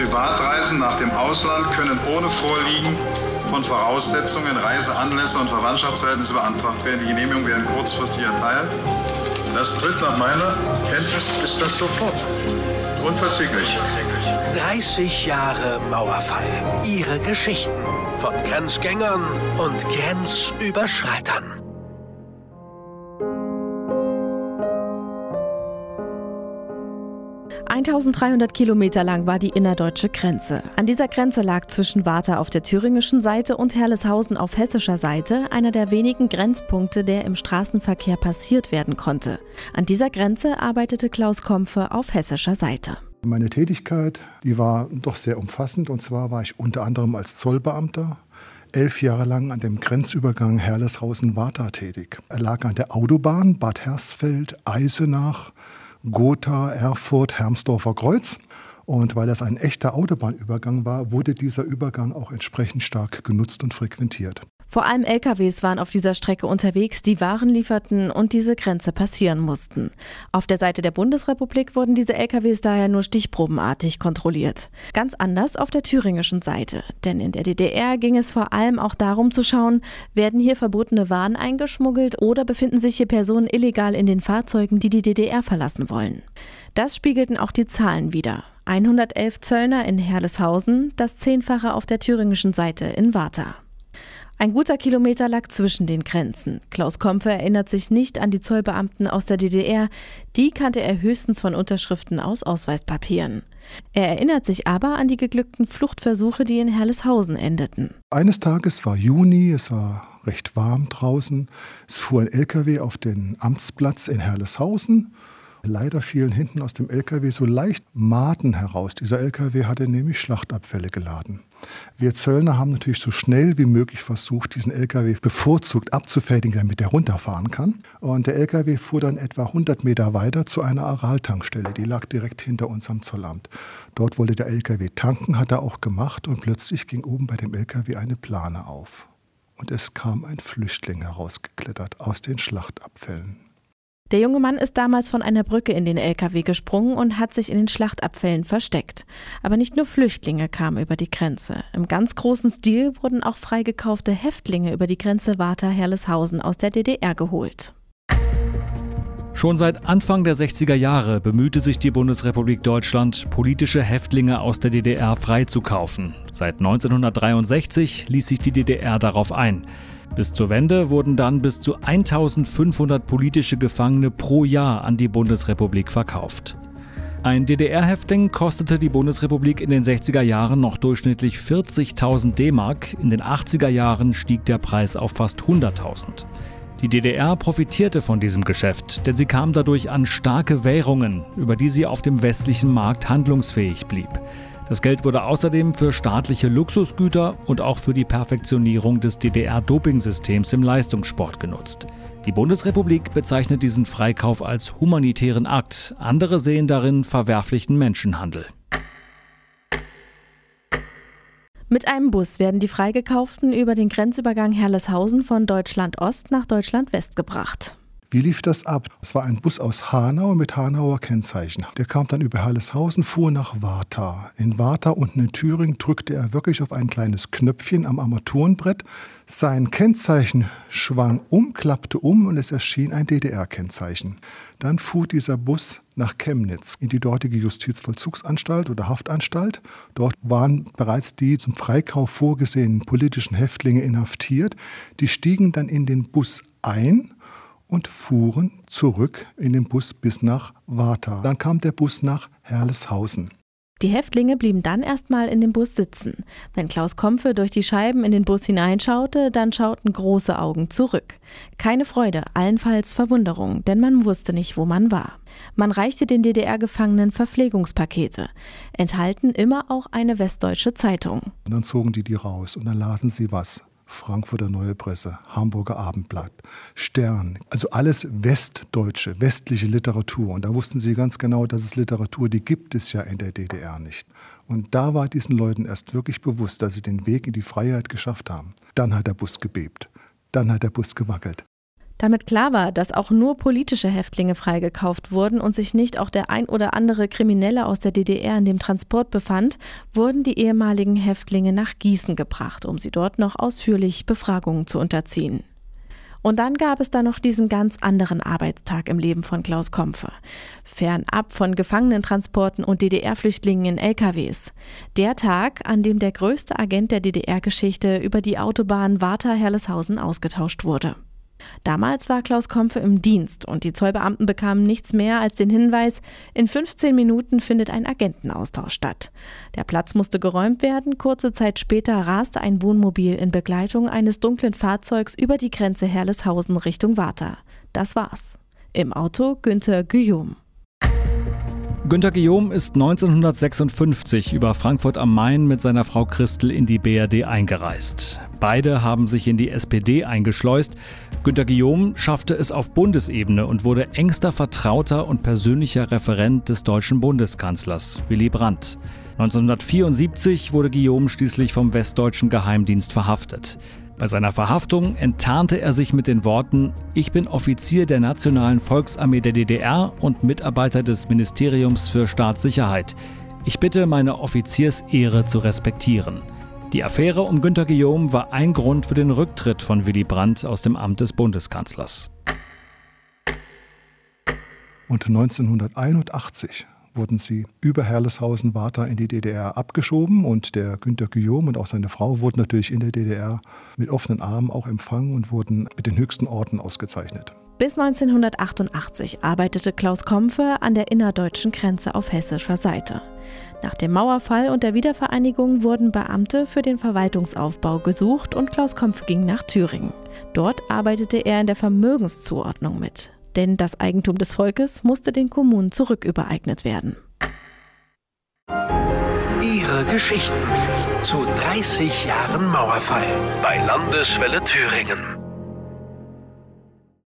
Privatreisen nach dem Ausland können ohne Vorliegen von Voraussetzungen, Reiseanlässe und Verwandtschaftsverhältnisse beantragt werden. Die Genehmigung werden kurzfristig erteilt. Das tritt nach meiner Kenntnis ist das sofort. Unverzüglich. 30 Jahre Mauerfall. Ihre Geschichten von Grenzgängern und Grenzüberschreitern. 1300 Kilometer lang war die innerdeutsche Grenze. An dieser Grenze lag zwischen Warta auf der thüringischen Seite und Herleshausen auf hessischer Seite einer der wenigen Grenzpunkte, der im Straßenverkehr passiert werden konnte. An dieser Grenze arbeitete Klaus Kompfe auf hessischer Seite. Meine Tätigkeit, die war doch sehr umfassend. Und zwar war ich unter anderem als Zollbeamter elf Jahre lang an dem Grenzübergang Herleshausen-Warta tätig. Er lag an der Autobahn Bad Hersfeld, Eisenach, Gotha, Erfurt, Hermsdorfer Kreuz. Und weil das ein echter Autobahnübergang war, wurde dieser Übergang auch entsprechend stark genutzt und frequentiert. Vor allem LKWs waren auf dieser Strecke unterwegs, die Waren lieferten und diese Grenze passieren mussten. Auf der Seite der Bundesrepublik wurden diese LKWs daher nur stichprobenartig kontrolliert. Ganz anders auf der thüringischen Seite. Denn in der DDR ging es vor allem auch darum zu schauen, werden hier verbotene Waren eingeschmuggelt oder befinden sich hier Personen illegal in den Fahrzeugen, die die DDR verlassen wollen. Das spiegelten auch die Zahlen wider. 111 Zöllner in Herleshausen, das Zehnfache auf der thüringischen Seite in Warta. Ein guter Kilometer lag zwischen den Grenzen. Klaus Kompfe erinnert sich nicht an die Zollbeamten aus der DDR. Die kannte er höchstens von Unterschriften aus Ausweispapieren. Er erinnert sich aber an die geglückten Fluchtversuche, die in Herleshausen endeten. Eines Tages war Juni, es war recht warm draußen. Es fuhr ein LKW auf den Amtsplatz in Herleshausen. Leider fielen hinten aus dem LKW so leicht Maden heraus. Dieser LKW hatte nämlich Schlachtabfälle geladen. Wir Zöllner haben natürlich so schnell wie möglich versucht, diesen LKW bevorzugt abzufertigen, damit er runterfahren kann. Und der LKW fuhr dann etwa 100 Meter weiter zu einer Araltankstelle. Die lag direkt hinter unserem Zollamt. Dort wollte der LKW tanken, hat er auch gemacht. Und plötzlich ging oben bei dem LKW eine Plane auf. Und es kam ein Flüchtling herausgeklettert aus den Schlachtabfällen. Der junge Mann ist damals von einer Brücke in den LKW gesprungen und hat sich in den Schlachtabfällen versteckt. Aber nicht nur Flüchtlinge kamen über die Grenze. Im ganz großen Stil wurden auch freigekaufte Häftlinge über die Grenze Warta-Herleshausen aus der DDR geholt. Schon seit Anfang der 60er Jahre bemühte sich die Bundesrepublik Deutschland, politische Häftlinge aus der DDR freizukaufen. Seit 1963 ließ sich die DDR darauf ein. Bis zur Wende wurden dann bis zu 1500 politische Gefangene pro Jahr an die Bundesrepublik verkauft. Ein DDR-Häftling kostete die Bundesrepublik in den 60er Jahren noch durchschnittlich 40.000 D-Mark, in den 80er Jahren stieg der Preis auf fast 100.000. Die DDR profitierte von diesem Geschäft, denn sie kam dadurch an starke Währungen, über die sie auf dem westlichen Markt handlungsfähig blieb. Das Geld wurde außerdem für staatliche Luxusgüter und auch für die Perfektionierung des DDR-Dopingsystems im Leistungssport genutzt. Die Bundesrepublik bezeichnet diesen Freikauf als humanitären Akt. Andere sehen darin verwerflichen Menschenhandel. Mit einem Bus werden die Freigekauften über den Grenzübergang Herleshausen von Deutschland Ost nach Deutschland West gebracht. Wie lief das ab? Es war ein Bus aus Hanau mit Hanauer Kennzeichen. Der kam dann über Halleshausen, fuhr nach Warta. In Warta unten in Thüringen drückte er wirklich auf ein kleines Knöpfchen am Armaturenbrett. Sein Kennzeichen schwang um, klappte um und es erschien ein DDR-Kennzeichen. Dann fuhr dieser Bus nach Chemnitz in die dortige Justizvollzugsanstalt oder Haftanstalt. Dort waren bereits die zum Freikauf vorgesehenen politischen Häftlinge inhaftiert. Die stiegen dann in den Bus ein und fuhren zurück in den Bus bis nach Warta. Dann kam der Bus nach Herleshausen. Die Häftlinge blieben dann erstmal in dem Bus sitzen. Wenn Klaus Kompfe durch die Scheiben in den Bus hineinschaute, dann schauten große Augen zurück. Keine Freude, allenfalls Verwunderung, denn man wusste nicht, wo man war. Man reichte den DDR-Gefangenen Verpflegungspakete, enthalten immer auch eine westdeutsche Zeitung. Und dann zogen die die raus und dann lasen sie was. Frankfurter Neue Presse, Hamburger Abendblatt, Stern, also alles westdeutsche, westliche Literatur. Und da wussten sie ganz genau, dass es Literatur, die gibt es ja in der DDR nicht. Und da war diesen Leuten erst wirklich bewusst, dass sie den Weg in die Freiheit geschafft haben. Dann hat der Bus gebebt. Dann hat der Bus gewackelt. Damit klar war, dass auch nur politische Häftlinge freigekauft wurden und sich nicht auch der ein oder andere Kriminelle aus der DDR in dem Transport befand, wurden die ehemaligen Häftlinge nach Gießen gebracht, um sie dort noch ausführlich Befragungen zu unterziehen. Und dann gab es da noch diesen ganz anderen Arbeitstag im Leben von Klaus Kompfe. Fernab von Gefangenentransporten und DDR-Flüchtlingen in LKWs. Der Tag, an dem der größte Agent der DDR-Geschichte über die Autobahn Warta-Herleshausen ausgetauscht wurde. Damals war Klaus Kompfe im Dienst und die Zollbeamten bekamen nichts mehr als den Hinweis, in 15 Minuten findet ein Agentenaustausch statt. Der Platz musste geräumt werden, kurze Zeit später raste ein Wohnmobil in Begleitung eines dunklen Fahrzeugs über die Grenze Herleshausen Richtung Warta. Das war's. Im Auto Günther Guillaume. Günter Guillaume ist 1956 über Frankfurt am Main mit seiner Frau Christel in die BRD eingereist. Beide haben sich in die SPD eingeschleust. Günter Guillaume schaffte es auf Bundesebene und wurde engster Vertrauter und persönlicher Referent des deutschen Bundeskanzlers Willy Brandt. 1974 wurde Guillaume schließlich vom westdeutschen Geheimdienst verhaftet. Bei seiner Verhaftung enttarnte er sich mit den Worten Ich bin Offizier der Nationalen Volksarmee der DDR und Mitarbeiter des Ministeriums für Staatssicherheit. Ich bitte, meine Offiziersehre zu respektieren. Die Affäre um Günter Guillaume war ein Grund für den Rücktritt von Willy Brandt aus dem Amt des Bundeskanzlers. Und 1981 wurden sie über Herleshausen Warta in die DDR abgeschoben und der Günter Guillaume und auch seine Frau wurden natürlich in der DDR mit offenen Armen auch empfangen und wurden mit den höchsten Orden ausgezeichnet. Bis 1988 arbeitete Klaus Kompfe an der innerdeutschen Grenze auf hessischer Seite. Nach dem Mauerfall und der Wiedervereinigung wurden Beamte für den Verwaltungsaufbau gesucht und Klaus Kompfe ging nach Thüringen. Dort arbeitete er in der Vermögenszuordnung mit denn das Eigentum des Volkes musste den Kommunen zurückübereignet werden. Ihre Geschichten zu 30 Jahren Mauerfall bei Landeswelle Thüringen.